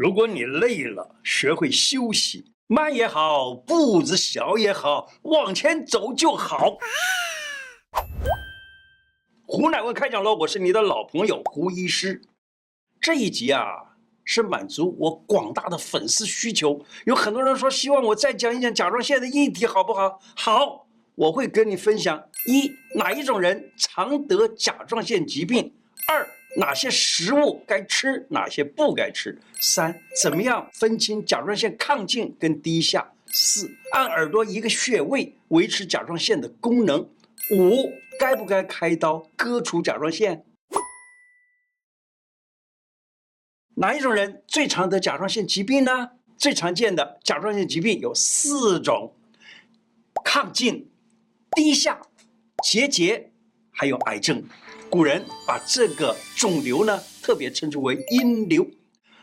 如果你累了，学会休息，慢也好，步子小也好，往前走就好。胡乃文开讲了，我是你的老朋友胡医师。这一集啊，是满足我广大的粉丝需求。有很多人说希望我再讲一讲甲状腺的议题，好不好？好，我会跟你分享：一，哪一种人常得甲状腺疾病？二。哪些食物该吃，哪些不该吃？三、怎么样分清甲状腺亢进跟低下？四、按耳朵一个穴位维持甲状腺的功能。五、该不该开刀割除甲状腺？哪一种人最常得甲状腺疾病呢？最常见的甲状腺疾病有四种：亢进、低下、结节，还有癌症。古人把这个肿瘤呢，特别称之为阴瘤。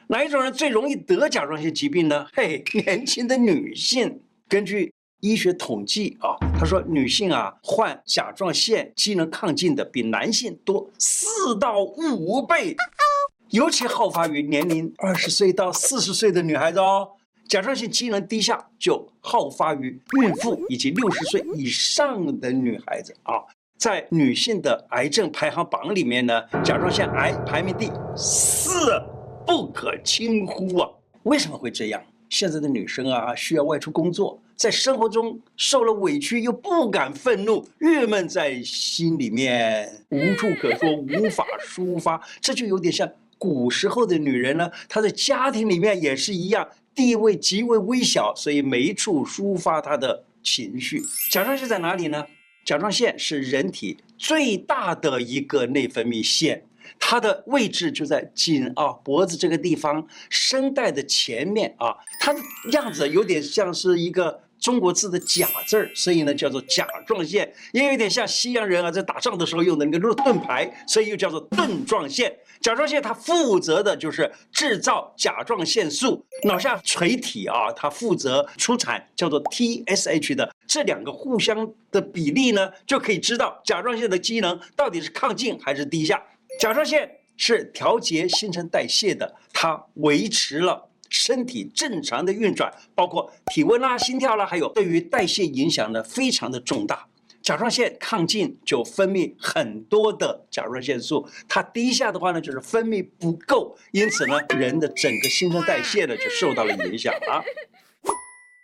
哪一种人最容易得甲状腺疾病呢？嘿，年轻的女性。根据医学统计啊，他说女性啊患甲状腺机能亢进的比男性多四到五倍，尤其好发于年龄二十岁到四十岁的女孩子哦。甲状腺机能低下就好发于孕妇以及六十岁以上的女孩子啊。在女性的癌症排行榜里面呢，甲状腺癌排名第四，不可轻忽啊！为什么会这样？现在的女生啊，需要外出工作，在生活中受了委屈又不敢愤怒，郁闷在心里面，无处可说，无法抒发，这就有点像古时候的女人呢，她在家庭里面也是一样，地位极为微小，所以没处抒发她的情绪。甲状腺在哪里呢？甲状腺是人体最大的一个内分泌腺，它的位置就在颈啊脖子这个地方，声带的前面啊，它的样子有点像是一个中国字的甲字儿，所以呢叫做甲状腺，也有点像西洋人啊在打仗的时候用的那个盾牌，所以又叫做盾状腺。甲状腺它负责的就是制造甲状腺素，脑下垂体啊，它负责出产叫做 TSH 的。这两个互相的比例呢，就可以知道甲状腺的机能到底是亢进还是低下。甲状腺是调节新陈代谢的，它维持了身体正常的运转，包括体温啦、心跳啦，还有对于代谢影响呢，非常的重大。甲状腺亢进就分泌很多的甲状腺素，它低下的话呢，就是分泌不够，因此呢，人的整个新陈代谢呢就受到了影响了。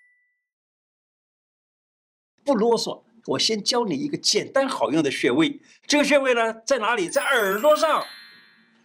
不啰嗦，我先教你一个简单好用的穴位。这个穴位呢，在哪里？在耳朵上。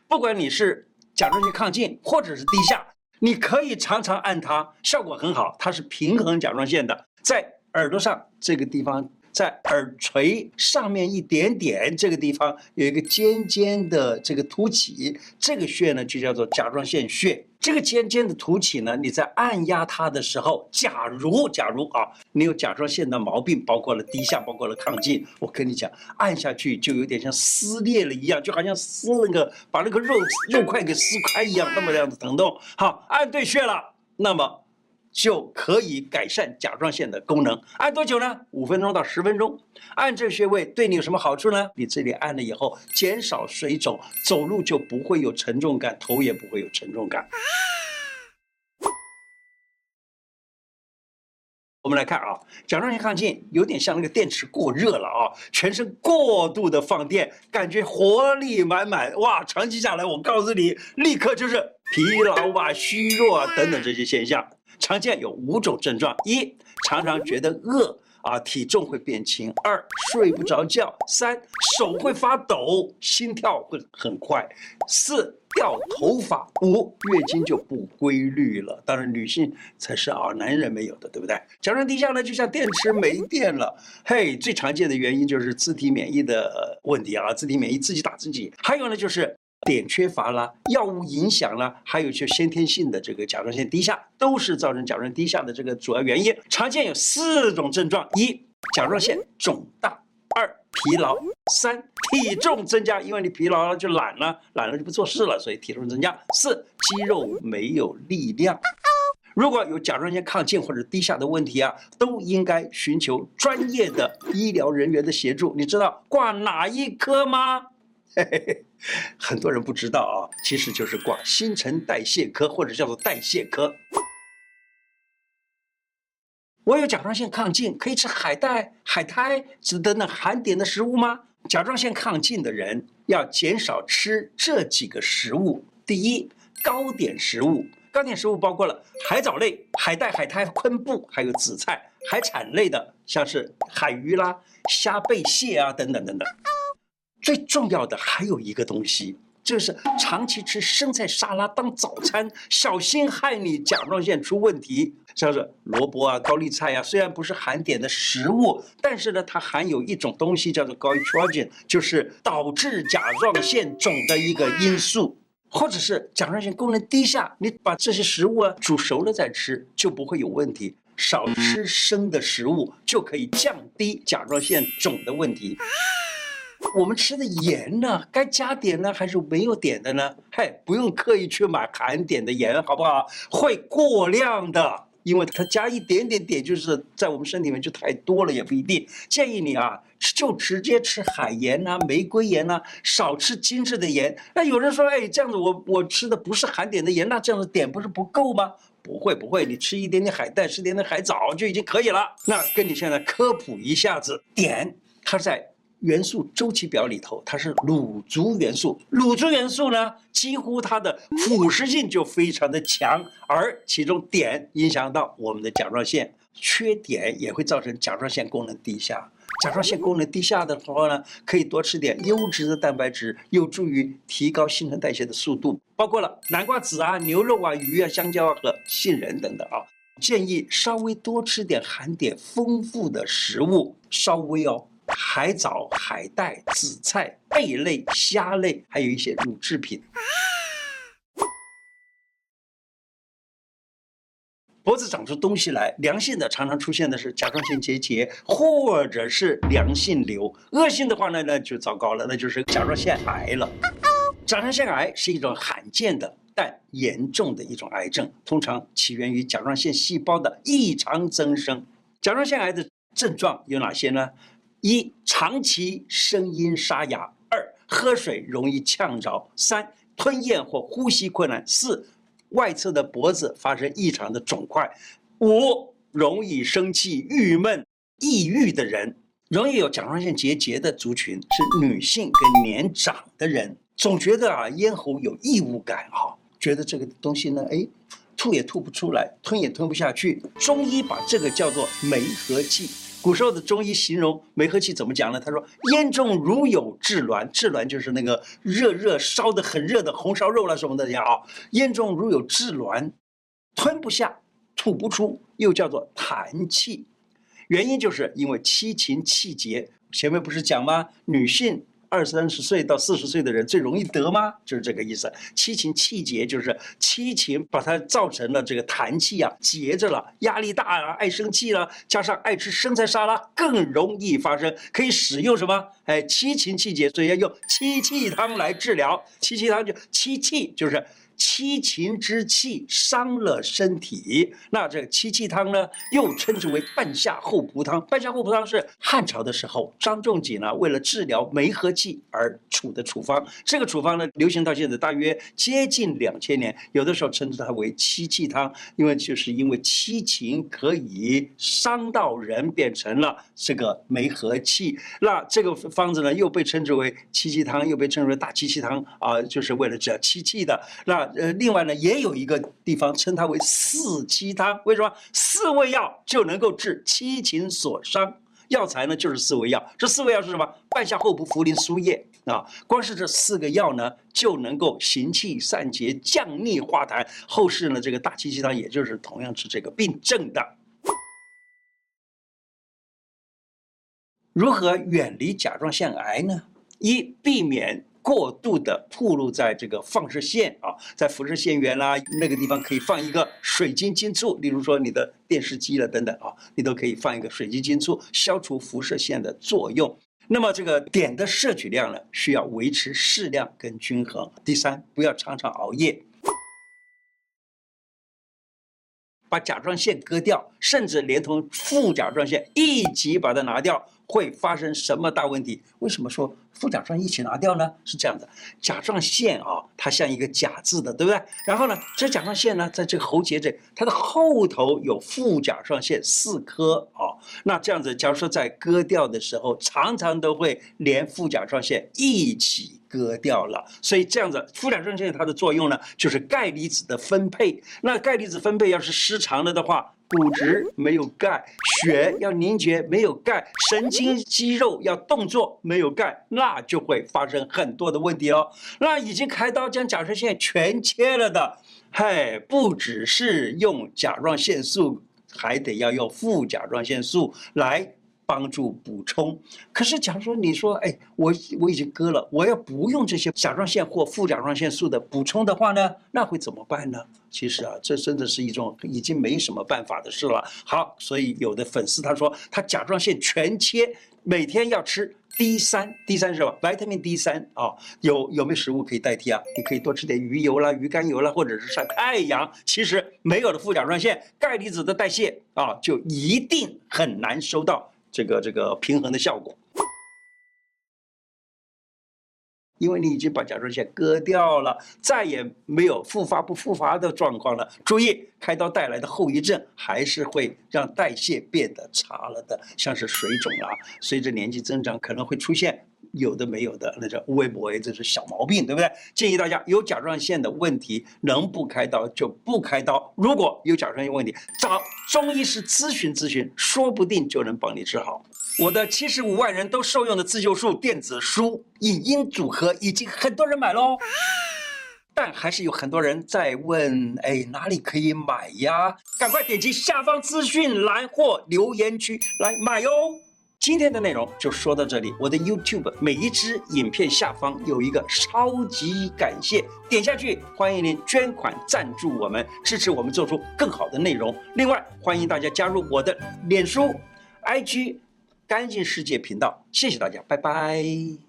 不管你是甲状腺亢进或者是低下，你可以常常按它，效果很好。它是平衡甲状腺的，在耳朵上这个地方。在耳垂上面一点点这个地方有一个尖尖的这个凸起，这个穴呢就叫做甲状腺穴。这个尖尖的凸起呢，你在按压它的时候，假如假如啊，你有甲状腺的毛病，包括了低下，包括了亢进，我跟你讲，按下去就有点像撕裂了一样，就好像撕那个把那个肉肉块给撕开一样，那么样子疼痛。好，按对穴了，那么。就可以改善甲状腺的功能。按多久呢？五分钟到十分钟。按这个穴位对你有什么好处呢？你这里按了以后，减少水肿，走路就不会有沉重感，头也不会有沉重感。我们来看啊，甲状腺亢进有点像那个电池过热了啊，全身过度的放电，感觉活力满满。哇，长期下来，我告诉你，立刻就是疲劳啊、虚弱啊等等这些现象。常见有五种症状：一、常常觉得饿啊，体重会变轻；二、睡不着觉；三、手会发抖，心跳会很快；四、掉头发；五、月经就不规律了。当然，女性才是啊，男人没有的，对不对？甲状腺低下呢，就像电池没电了。嘿，最常见的原因就是自体免疫的问题啊，自体免疫自己打自己。还有呢，就是。碘缺乏了，药物影响了，还有就先天性的这个甲状腺低下，都是造成甲状腺低下的这个主要原因。常见有四种症状：一、甲状腺肿大；二、疲劳；三、体重增加，因为你疲劳了就懒了，懒了就不做事了，所以体重增加；四、肌肉没有力量。如果有甲状腺亢进或者低下的问题啊，都应该寻求专业的医疗人员的协助。你知道挂哪一科吗？很多人不知道啊，其实就是挂新陈代谢科或者叫做代谢科。我有甲状腺亢进，可以吃海带、海苔等等含碘的食物吗？甲状腺亢进的人要减少吃这几个食物。第一，高碘食物，高碘食物包括了海藻类、海带、海苔、昆布，还有紫菜；海产类的，像是海鱼啦、虾、贝、蟹啊等等等等。最重要的还有一个东西。就是长期吃生菜沙拉当早餐，小心害你甲状腺出问题。像是萝卜啊、高丽菜啊，虽然不是含碘的食物，但是呢，它含有一种东西叫做高 estrogen，就是导致甲状腺肿的一个因素。或者是甲状腺功能低下，你把这些食物啊煮熟了再吃，就不会有问题。少吃生的食物就可以降低甲状腺肿的问题。我们吃的盐呢，该加碘呢，还是没有碘的呢？嘿，不用刻意去买含碘的盐，好不好？会过量的，因为它加一点点碘，就是在我们身体里面就太多了，也不一定。建议你啊，就直接吃海盐呐、玫瑰盐呐，少吃精致的盐。那有人说，哎，这样子我我吃的不是含碘的盐，那这样子碘不是不够吗？不会不会，你吃一点点海带，吃一点点海藻就已经可以了。那跟你现在科普一下子，碘它在。元素周期表里头，它是卤族元素。卤族元素呢，几乎它的腐蚀性就非常的强，而其中碘影响到我们的甲状腺，缺碘也会造成甲状腺功能低下。甲状腺功能低下的时候呢，可以多吃点优质的蛋白质，有助于提高新陈代谢的速度，包括了南瓜子啊、牛肉啊、鱼啊、香蕉啊和杏仁等等啊。建议稍微多吃点含碘丰富的食物，稍微哦。海藻、海带、紫菜、贝类、虾类，还有一些乳制品。脖子长出东西来，良性的常常出现的是甲状腺结节，或者是良性瘤。恶性的话呢，那就糟糕了，那就是甲状腺癌了。甲状腺癌是一种罕见的但严重的一种癌症，通常起源于甲状腺细胞的异常增生。甲状腺癌的症状有哪些呢？一、长期声音沙哑；二、喝水容易呛着；三、吞咽或呼吸困难；四、外侧的脖子发生异常的肿块；五、容易生气、郁闷、抑郁的人，容易有甲状腺结节的族群是女性跟年长的人，总觉得啊咽喉有异物感哈，觉得这个东西呢，哎，吐也吐不出来，吞也吞不下去。中医把这个叫做梅核气。古时候的中医形容梅核气怎么讲呢？他说：“咽中如有炙卵，炙卵就是那个热热烧的很热的红烧肉了什么的呀啊！咽中如有炙卵，吞不下，吐不出，又叫做痰气。原因就是因为七情气结。前面不是讲吗？女性。”二三十岁到四十岁的人最容易得吗？就是这个意思。七情气结就是七情把它造成了这个痰气啊，结着了，压力大啊，爱生气了，加上爱吃生菜沙拉，更容易发生。可以使用什么？哎，七情气结，所以要用七气汤来治疗。七气汤就七气就是。七情之气伤了身体，那这个七气汤呢，又称之为半夏厚朴汤。半夏厚朴汤是汉朝的时候，张仲景呢为了治疗梅核气而处的处方。这个处方呢，流行到现在大约接近两千年。有的时候称之它为七气汤，因为就是因为七情可以伤到人，变成了这个梅核气。那这个方子呢，又被称之为七气汤，又被称之为大七气汤啊，就是为了治疗七气的。那呃，另外呢，也有一个地方称它为四七汤，为什么？四味药就能够治七情所伤，药材呢就是四味药。这四味药是什么？半夏厚朴茯苓苏叶啊，光是这四个药呢，就能够行气散结、降逆化痰。后世呢，这个大七气汤也就是同样治这个病症的。如何远离甲状腺癌呢？一，避免。过度的暴露在这个放射线啊，在辐射线源啦，那个地方可以放一个水晶晶簇，例如说你的电视机了等等啊，你都可以放一个水晶晶簇，消除辐射线的作用。那么这个碘的摄取量呢，需要维持适量跟均衡。第三，不要常常熬夜。把甲状腺割掉，甚至连同副甲状腺一起把它拿掉，会发生什么大问题？为什么说副甲状一起拿掉呢？是这样的，甲状腺啊，它像一个甲字的，对不对？然后呢，这甲状腺呢，在这个喉结这，它的后头有副甲状腺四颗啊。那这样子，假如说在割掉的时候，常常都会连副甲状腺一起割掉了。所以这样子，副甲状腺它的作用呢，就是钙离子的分配。那钙离子分配要是失常了的话，骨质没有钙，血要凝结没有钙，神经肌肉要动作没有钙，那就会发生很多的问题哦。那已经开刀将甲状腺全切了的，嘿，不只是用甲状腺素，还得要用副甲状腺素来。帮助补充，可是假如说你说，哎，我我已经割了，我要不用这些甲状腺或副甲状腺素的补充的话呢，那会怎么办呢？其实啊，这真的是一种已经没什么办法的事了。好，所以有的粉丝他说他甲状腺全切，每天要吃 D 三，D 三是吧？维他命 D 三啊，有有没有食物可以代替啊？你可以多吃点鱼油啦、鱼肝油啦，或者是晒太阳。其实没有了副甲状腺，钙离子的代谢啊，就一定很难收到。这个这个平衡的效果，因为你已经把甲状腺割掉了，再也没有复发不复发的状况了。注意，开刀带来的后遗症还是会让代谢变得差了的，像是水肿啊，随着年纪增长可能会出现。有的没有的，那叫微博，这是小毛病，对不对？建议大家有甲状腺的问题，能不开刀就不开刀。如果有甲状腺问题，找中医师咨询咨询，说不定就能帮你治好。我的七十五万人都受用的自救术电子书影音组合已经很多人买喽，但还是有很多人在问，哎，哪里可以买呀？赶快点击下方资讯栏或留言区来买哟。今天的内容就说到这里。我的 YouTube 每一支影片下方有一个超级感谢，点下去，欢迎您捐款赞助我们，支持我们做出更好的内容。另外，欢迎大家加入我的脸书、IG 干净世界频道。谢谢大家，拜拜。